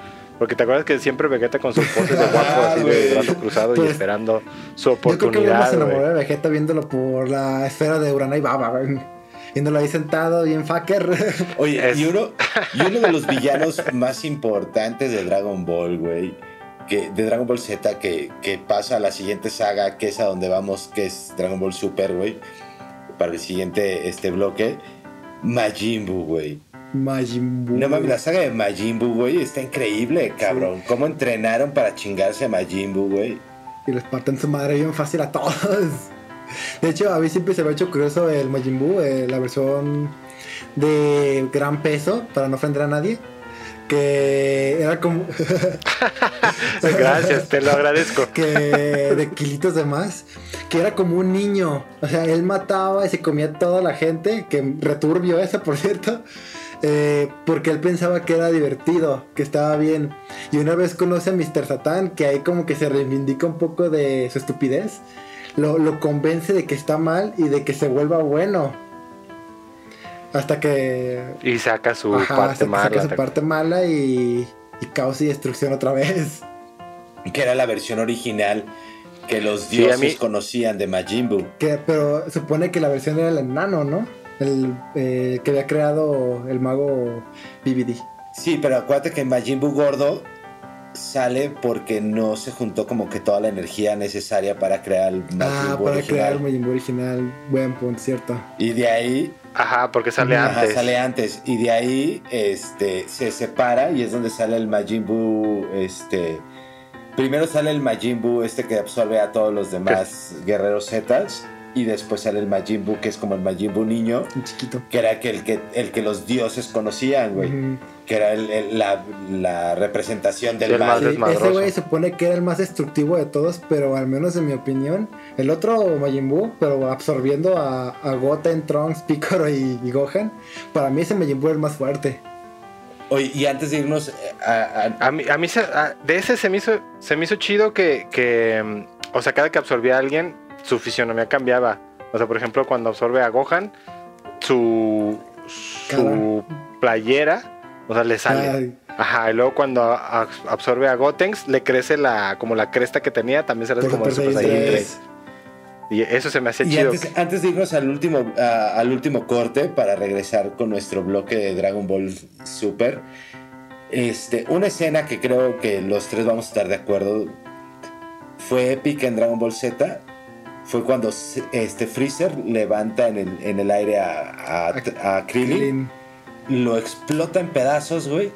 Porque te acuerdas que siempre Vegeta con sus poses de guapo, así de brazo cruzado y Pues, esperando su Yo creo que uno oportunidad, se enamoró de Vegeta viéndolo por la esfera de Urana y Baba. güey. Viéndolo ahí sentado, bien fucker. Oye, Es- y, uno, y uno de los villanos más importantes de Dragon Ball, güey, que, de Dragon Ball Z, que, que pasa a la siguiente saga, que es a donde vamos, que es Dragon Ball Super, güey, para el siguiente este bloque, Majin Buu, güey. Majin Buu. No mames, la saga de Majin Buu, güey, está increíble, cabrón. ¿Cómo entrenaron para chingarse a Majin Buu, güey? Y les parten su madre bien fácil a todos. De hecho, a mí siempre se me ha hecho curioso el Majin Buu, eh, la versión de gran peso, para no ofender a nadie. Que era como. Gracias, te lo agradezco. que de kilitos de más, que era como un niño. O sea, él mataba y se comía toda la gente, que returbio eso, por cierto. Eh, porque él pensaba que era divertido, que estaba bien. Y una vez conoce a Mr. Satan, que ahí como que se reivindica un poco de su estupidez. Lo, lo convence de que está mal y de que se vuelva bueno. Hasta que Y saca su ajá, parte hasta que mala. saca su te- parte mala y, y caos y destrucción otra vez. Que era la versión original que los Sí, dioses mí- conocían de Majin Buu. Que, pero supone que la versión era el enano, ¿no? El eh, que había creado el mago BBD. Sí, pero acuérdate que Majin Buu gordo sale porque no se juntó como que toda la energía necesaria para crear el Majin Ah, Buu para original. crear el Majin Buu original. Buen punto, cierto. Y de ahí Ajá, porque sale ajá, antes. sale antes. Y de ahí este, se separa y es donde sale el Majin Buu. Este, primero sale el Majin Buu este que absorbe a todos los demás guerreros Zetas. Y después sale el Majin Buu que es como el Majin Buu niño. Un chiquito. Que era que el que, el que los dioses conocían, güey. Que era el- el- la, la representación del Sí, el mal. ese güey supone que era el más destructivo de todos, pero al menos en mi opinión, el otro Majin Buu, pero absorbiendo a, a Goten, Trunks, Piccolo y, y Gohan, para mí ese Majin Buu es el más fuerte. Oye, y antes de irnos eh, a, a... mí, a mí se, de ese se me hizo, se me hizo chido que, que, mm, o sea, cada que absorbía a alguien, su fisionomía cambiaba. O sea, por ejemplo, cuando absorbe a Gohan, su, su playera, o sea, le sale. Ay. Ajá, y luego cuando absorbe a Gotenks, le crece la, como la cresta que tenía, también se le hace como el Super Saiyan Saiyan 3. Y eso se me hacía y chido. antes, antes de irnos al último, a- al último corte para regresar con nuestro bloque de Dragon Ball Super, este, una escena que creo que los tres vamos a estar de acuerdo fue épica en Dragon Ball Z. Fue cuando este Freezer levanta en el, en el aire a, a, a Krillin, Krillin. lo explota en pedazos, güey.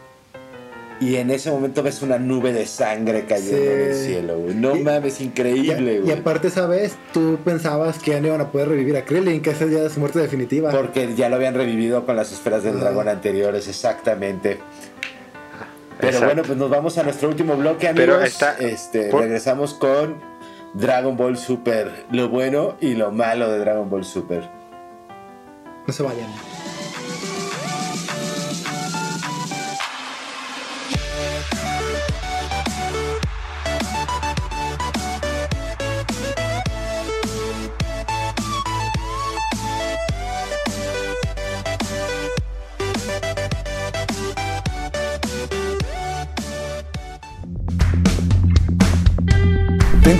Y en ese momento ves una nube de sangre cayendo Sí. del cielo, güey. No Y- mames, Y, increíble, y güey. aparte, esa vez tú pensabas que ya no iban a poder revivir a Krillin, que esa ya es su muerte definitiva. Porque ya lo habían revivido con las esferas del Ah. dragón anteriores, exactamente. Pero Exacto. bueno, pues nos vamos a nuestro último bloque, amigos. Pero está- este, por- regresamos con Dragon Ball Super, lo bueno y lo malo de Dragon Ball Super. No se vayan.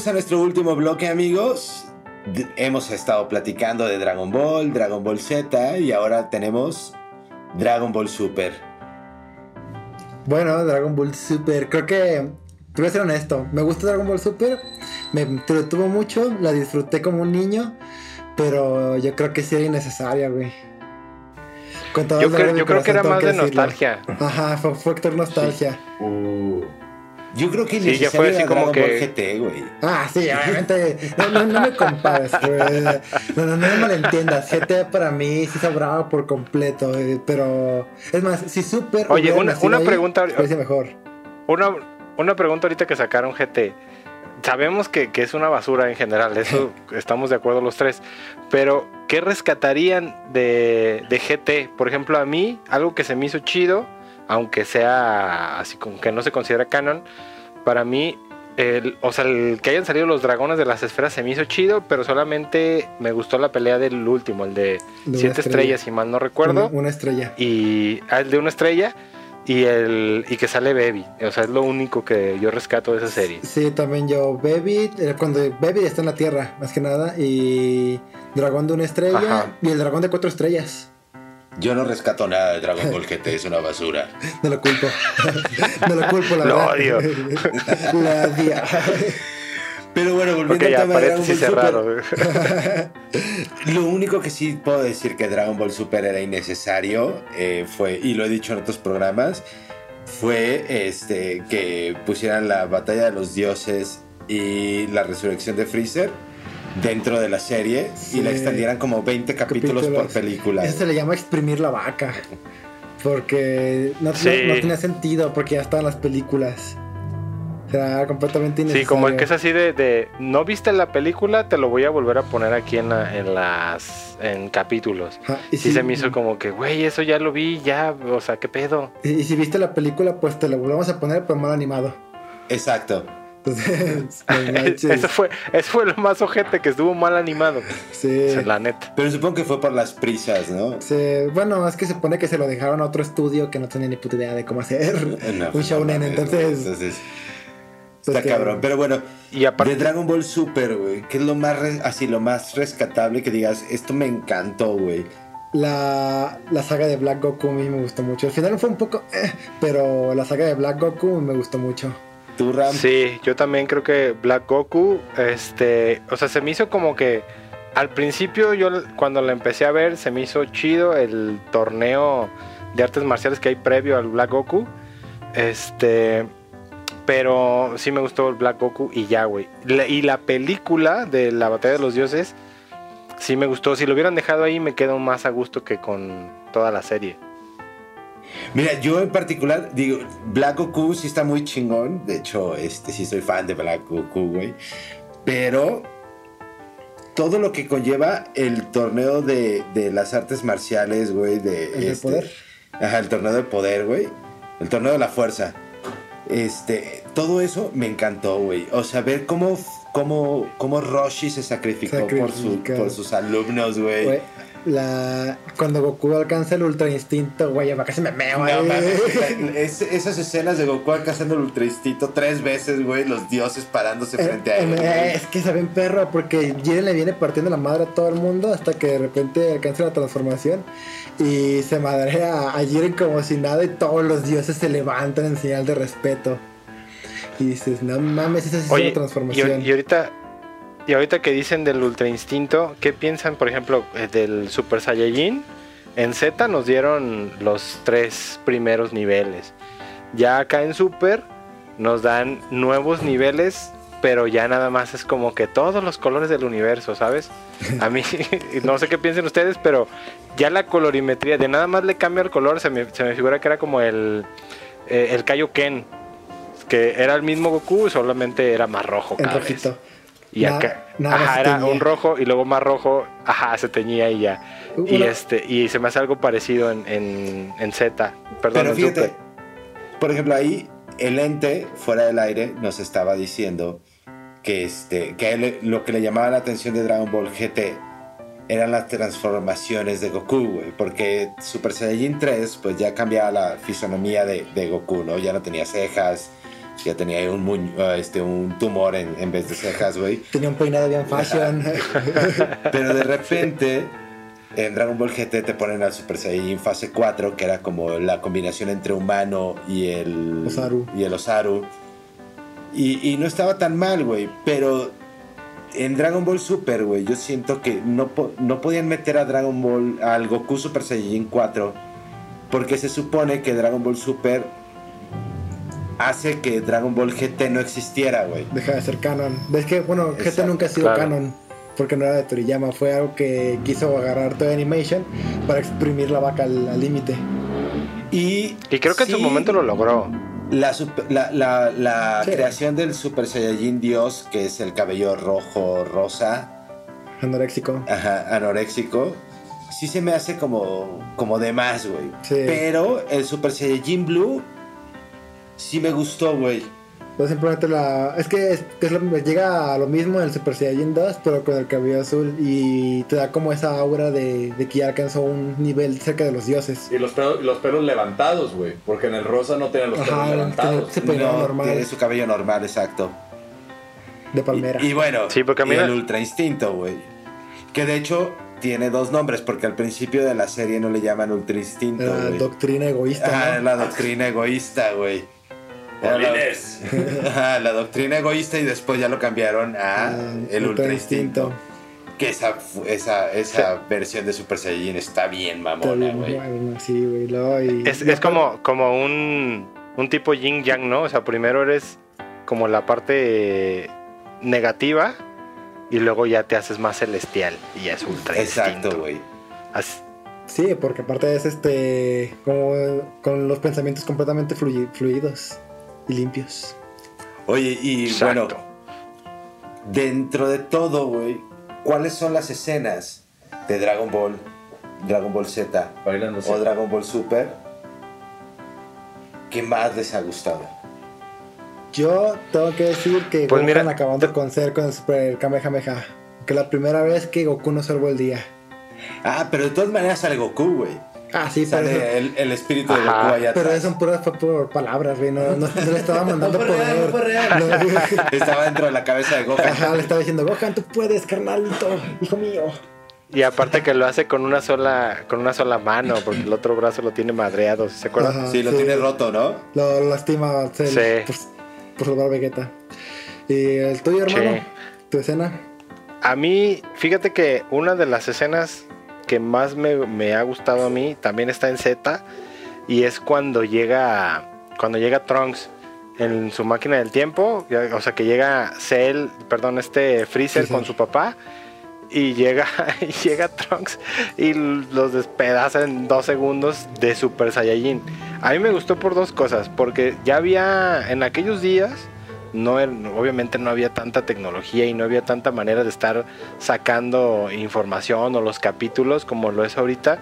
Bienvenidos a nuestro último bloque, amigos. D- hemos estado platicando de Dragon Ball, Dragon Ball Z y ahora tenemos Dragon Ball Super. Bueno, Dragon Ball Super, creo que te voy a ser honesto. Me gusta Dragon Ball Super, me entretuvo mucho, la disfruté como un niño, pero yo creo que sí era innecesaria, güey. Yo, creo- yo que era más de decirlo. nostalgia. Ajá, fue factor nostalgia. Yo creo que Sí, ya fue así como que- GT, güey. Ah, sí, obviamente. No, no, no me compares, güey. No, no, no me malentiendas. GTA para mí sí sobraba por completo. Pero es más, si Super. Oye, una- una ahí, pregunta- parece mejor. Una, una pregunta ahorita que sacaron GT. Sabemos que, que es una basura en general, eso estamos de acuerdo los tres. Pero, ¿qué rescatarían de, de GT? Por ejemplo, a mí, algo que se me hizo chido, aunque sea así como que no se considera canon, para mí, el, o sea, el que hayan salido los dragones de las esferas se me hizo chido, pero solamente me gustó la pelea del último, el de siete estrella. estrellas, si mal no recuerdo. Una, una estrella. y ah, el de una estrella y el y que sale Baby. O sea, es lo único que yo rescato de esa serie. Sí, también yo. Baby, eh, cuando Baby está en la tierra, más que nada. Y Dragón de una estrella. Ajá. Y el dragón de cuatro estrellas. Yo no rescato nada de Dragon Ball GT, es una basura. No lo culpo. no lo culpo, la Lo verdad. odio. lo odio. Pero bueno, volviendo Ok, al tema de Dragon Ball Super. Lo único que sí puedo decir que Dragon Ball Super era innecesario eh, fue, y lo he dicho en otros programas, fue este que pusieran la batalla de los dioses y la resurrección de Freezer dentro de la serie y la Sí. extendieran como 20 capítulos, por película. Eso se le llama exprimir la vaca. Porque no, Sí. no tenía sentido, porque ya estaban las películas. Era completamente Sí, innecesario. como el que es así de, de, no viste la película, te lo voy a volver a poner aquí en, la- en las en capítulos. Ajá, y Sí si- se me hizo como que, güey, eso ya lo vi, ya, o sea, qué pedo. Y, y si viste la película, pues te lo volvemos a poner, pero mal animado. Exacto. Entonces, no. Eso fue, eso fue lo más ojete que estuvo mal animado. Sí. La neta. Pero supongo que fue por las prisas, ¿no? Bueno, es que se supone que se lo dejaron a otro estudio que no tenía ni puta idea de cómo hacer No, un shounen, no mames, entonces... entonces pues está que- cabrón. Pero bueno, Y aparte, de Dragon Ball Super, güey, ¿qué es lo más re- así lo más rescatable que digas, esto me encantó, güey? la, la saga de Black Goku a mí me gustó mucho. El final fue un poco, eh, pero la saga de Black Goku me gustó mucho. Sí, yo también creo que Black Goku, este, o sea, se me hizo como que al principio yo cuando la empecé a ver se me hizo chido el torneo de artes marciales que hay previo al Black Goku. Este, pero sí me gustó el Black Goku y ya, güey. Y la película de la batalla de los dioses sí me gustó. Si lo hubieran dejado ahí me quedo más a gusto que con toda la serie. Mira, yo en particular, digo, Black Goku sí está muy chingón. De hecho, este sí soy fan de Black Goku, güey. Pero todo lo que conlleva el torneo de, de las artes marciales, güey, de... ¿El de poder? Ajá, el torneo de poder, güey. El torneo de la fuerza. Este, todo eso me encantó, güey. O sea, ver cómo, cómo, cómo Roshi se sacrificó por, su- por sus alumnos, güey. La, cuando Goku alcanza el ultra instinto, güey, ya casi me meo, No, es- esas escenas de Goku alcanzando el ultra instinto tres veces, güey, los dioses parándose Eh, frente a él. eh, güey. es que saben perro porque Jiren le viene partiendo la madre a todo el mundo hasta que de repente alcanza la transformación y se madrea a Jiren como si nada y todos los dioses se levantan en señal de respeto. Y dices, no mames, esa es Oye, y, transformación. y ahorita y ahorita que dicen del ultra instinto, ¿qué piensan, por ejemplo, eh, del Super Saiyajin? En Z nos dieron los tres primeros niveles. Ya acá en Super nos dan nuevos niveles, pero ya nada más es como que todos los colores del universo, ¿sabes? A mí, no sé qué piensen ustedes, pero ya la colorimetría, de nada más le cambia el color, se me, se me figura que era como el, eh, el Kaioken, que era el mismo Goku, solamente era más rojo. El cada vez. rojito. Y acá, nada ajá, era un rojo y luego más rojo, ajá, se teñía y ya. Y Una- este, y se me hace algo parecido en, en, en Z, perdón, Pero fíjate, Super. por ejemplo, ahí el ente fuera del aire nos estaba diciendo que, este, que él lo que le llamaba la atención de Dragon Ball GT eran las transformaciones de Goku, güey, porque Super Saiyajin 3 pues ya cambiaba la fisonomía de, de Goku, ¿no? Ya no tenía cejas, ya tenía un, muñ- ah, este, un tumor en, en vez de cejas, güey. Tenía un peinado bien fashion. Pero de repente, en Dragon Ball GT te ponen al Super Saiyajin fase 4, que era como la combinación entre humano y el Osaru. Y el Osaru. Y, y no estaba tan mal, güey. Pero en Dragon Ball Super, güey, yo siento que no, po- no podían meter a Dragon Ball, al Goku Super Saiyajin 4, porque se supone que Dragon Ball Super hace que Dragon Ball GT no existiera, güey. Deja de ser canon. Ves que, bueno, GT nunca ha sido claro. canon. Porque no era de Toriyama. Fue algo que quiso agarrar toda Animation para exprimir la vaca al límite. Y, Y creo que en su momento lo logró. La, super- la, la- la Sí. creación del Super Saiyajin Dios, que es el cabello rojo, rosa, Anoréxico. ajá, anoréxico, sí se me hace como, como de más, güey. Sí. Pero el Super Saiyajin Blue sí me gustó, güey. Pues simplemente la. Es que, es, que es lo- llega a lo mismo en el Super Saiyajin 2, pero con el cabello azul. Y te da como esa aura de, de que ya alcanzó un nivel cerca de los dioses. Y los pelos, los pelos levantados, güey. Porque en el rosa no tienen los pelos levantados. Peinaba No, normal. tiene su cabello normal, exacto. De palmera. Y, y bueno, Sí, porque y el Ultra Instinto, güey. Que de hecho tiene dos nombres, porque al principio de la serie no le llaman Ultra Instinto, la doctrina egoísta. Ajá, ¿no? la doctrina egoísta, güey. Era la, doctrina egoísta y después ya lo cambiaron a Ah, el Ultra instinto. Que esa, esa, esa versión de Super Saiyajin está bien mamona, güey. bueno, sí, güey. luego y- Es, es como, como un, un tipo yin yang, ¿no? O sea, primero eres como la parte negativa y luego ya te haces más celestial y ya es ultra Exacto, instinto. güey. Así- Sí, porque aparte es este. Como con los pensamientos completamente flui- fluidos y limpios. Oye, y Exacto. bueno, dentro de todo, güey, ¿cuáles son las escenas de Dragon Ball, Dragon Ball Z Bailando o Dragon Ball Super que más les ha gustado? Yo tengo que decir que Pues Gohan mira, acabando con ser con el Super Kamehameha. Que la primera vez que Goku no salvó el día. Ah, pero de todas maneras sale Goku, güey. Ah, sí, pero, Sale el, el espíritu de. Goku allá pero atrás. fue por palabras, güey. No, no, no le estaba mandando No fue poder. real, no fue real. No, Estaba dentro de la cabeza de Gohan. Ajá, le estaba diciendo, Gohan, tú puedes, carnalito, hijo mío. Y aparte que lo hace con una sola, con una sola mano, porque el otro brazo lo tiene madreado, ¿se acuerdan? Ajá, Sí, lo tiene roto, ¿no? Lo lastima Sí. por, por salvar Vegeta. ¿Y el tuyo, hermano? Sí. ¿Tu escena? A mí, fíjate que una de las escenas que más me, me ha gustado a mí también está en Z y es cuando llega cuando llega Trunks en su máquina del tiempo, o sea que llega Cell, perdón, este Freezer Freezer. con su papá y llega y llega Trunks y los despedaza en dos segundos de Super Saiyajin. A mí me gustó por dos cosas, porque ya había en aquellos días no er- obviamente no había tanta tecnología y no había tanta manera de estar sacando información o los capítulos como lo es ahorita.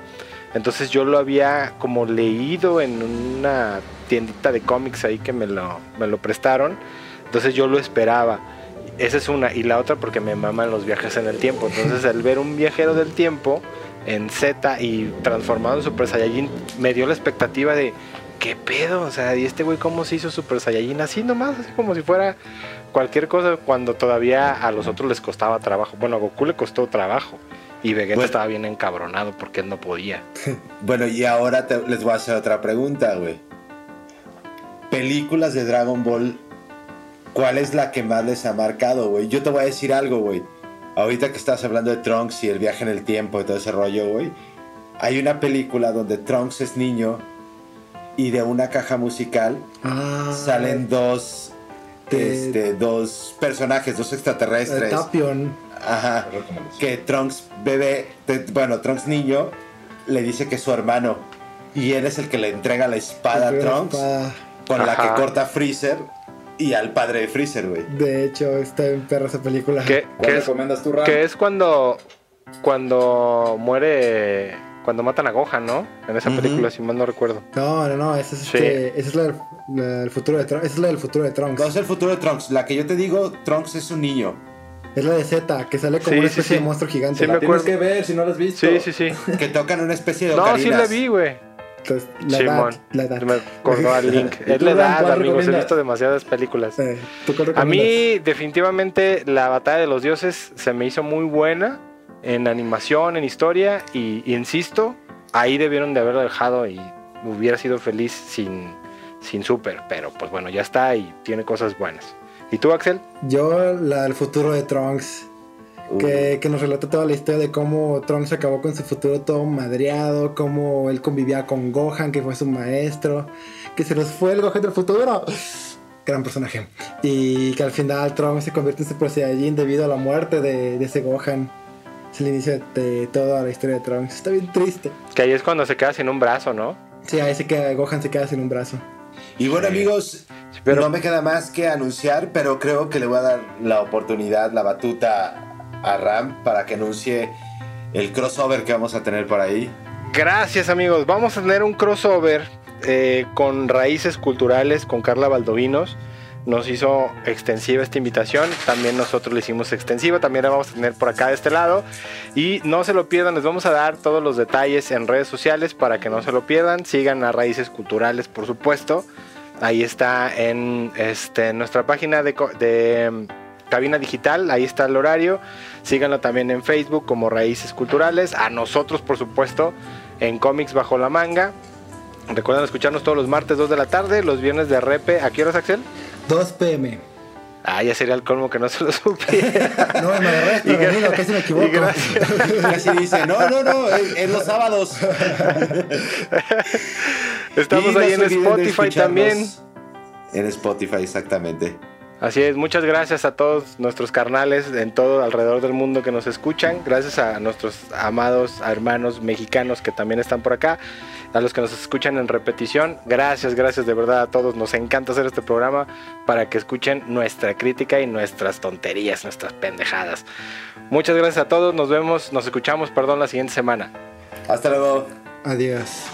Entonces yo lo había como leído en una tiendita de cómics ahí que me lo, me lo prestaron. Entonces yo lo esperaba. Esa es una. Y la otra porque me maman los viajes en el tiempo. Entonces el ver un viajero del tiempo en Z y transformado en Super Saiyajin me dio la expectativa de ¿qué pedo? O sea, ¿y este güey cómo se hizo Super Saiyajin? Así nomás, así como si fuera cualquier cosa cuando todavía a los otros les costaba trabajo. Bueno, a Goku le costó trabajo. Y Vegeta Bueno. estaba bien encabronado porque él no podía. Bueno, y ahora te- les voy a hacer otra pregunta, güey. Películas de Dragon Ball, ¿cuál es la que más les ha marcado, güey? Yo te voy a decir algo, güey. Ahorita que estás hablando de Trunks y el viaje en el tiempo y todo ese rollo, güey. Hay una película donde Trunks es niño y de una caja musical Ah, salen dos, de- este, dos personajes, dos extraterrestres. Tapion. Ajá. Que Trunks bebé, bueno, Trunks niño, le dice que es su hermano. Y él es el que le entrega la espada a Trunks con la que corta a Freezer y al padre de Freezer, güey. De hecho, está en perra esa película. ¿Qué, ¿Cuál qué es, recomiendas tú, Ram? que es cuando, cuando muere, cuando matan a Gohan, ¿no? En esa película, si mal no recuerdo. No, no, no, esa es, Sí. este, esa es la, del futuro de Trunks. Esa es la del futuro de Trunks. No es el futuro de Trunks. La que yo te digo, Trunks es un niño. Es la de Z, que sale como Sí, una especie sí. de monstruo gigante. Sí, me tienes acuerdo. que ver si no la has visto. Sí, sí, sí. Que tocan una especie de No, sí la vi, güey. Entonces, la Simón. edad, la edad. Me acordó al Link. ¿Y Es la edad, amigos. He visto demasiadas películas. Eh, ¿tú cuál A mí, definitivamente, la batalla de los dioses se me hizo muy buena en animación, en historia. Y, y insisto, ahí debieron de haberlo dejado y hubiera sido feliz sin, sin Super. Pero pues bueno, ya está y tiene cosas buenas. ¿Y tú, Axel? Yo, la del futuro de Trunks. Que, que nos relata toda la historia de cómo Trunks acabó con su futuro todo madreado, cómo él convivía con Gohan, que fue su maestro, que se nos fue el Gohan del futuro. Gran personaje. Y que al final Trunks se convierte en Super Saiyajin debido a la muerte de, de ese Gohan. Es el inicio de toda la historia de Trunks. Está bien triste. Que ahí es cuando se queda sin un brazo, ¿no? Sí, ahí se queda, Gohan se queda sin un brazo. Y bueno, amigos, Sí, pero- no me queda más que anunciar, pero creo que le voy a dar la oportunidad, la batuta a Ram para que anuncie el crossover que vamos a tener por ahí. Gracias amigos, vamos a tener un crossover eh, con raíces culturales con Carla Valdovinos. Nos hizo extensiva esta invitación, también nosotros le hicimos extensiva, también la vamos a tener por acá de este lado. Y no se lo pierdan, les vamos a dar todos los detalles en redes sociales para que no se lo pierdan. Sigan a Raíces Culturales, por supuesto. Ahí está en este, nuestra página de, de mm, cabina digital, ahí está el horario. Síganlo también en Facebook como Raíces Culturales. A nosotros, por supuesto, en Cómics Bajo la Manga. Recuerden escucharnos todos los martes 2 de la tarde, los viernes de repe. ¿A qué horas, Axel? 2 pm. Ah, ya sería el colmo que no se lo supiera. No, me agarré, pero casi me equivoco. Casi dice, no, no, no, es, es los sábados. Estamos Y ahí en Spotify también. En Spotify, exactamente. Así es, muchas gracias a todos nuestros carnales en todo alrededor del mundo que nos escuchan. Gracias a nuestros amados hermanos mexicanos que también están por acá. A los que nos escuchan en repetición, gracias, gracias de verdad a todos. Nos encanta hacer este programa para que escuchen nuestra crítica y nuestras tonterías, nuestras pendejadas. Muchas gracias a todos. Nos vemos, nos escuchamos, perdón, la siguiente semana. Hasta luego. Adiós.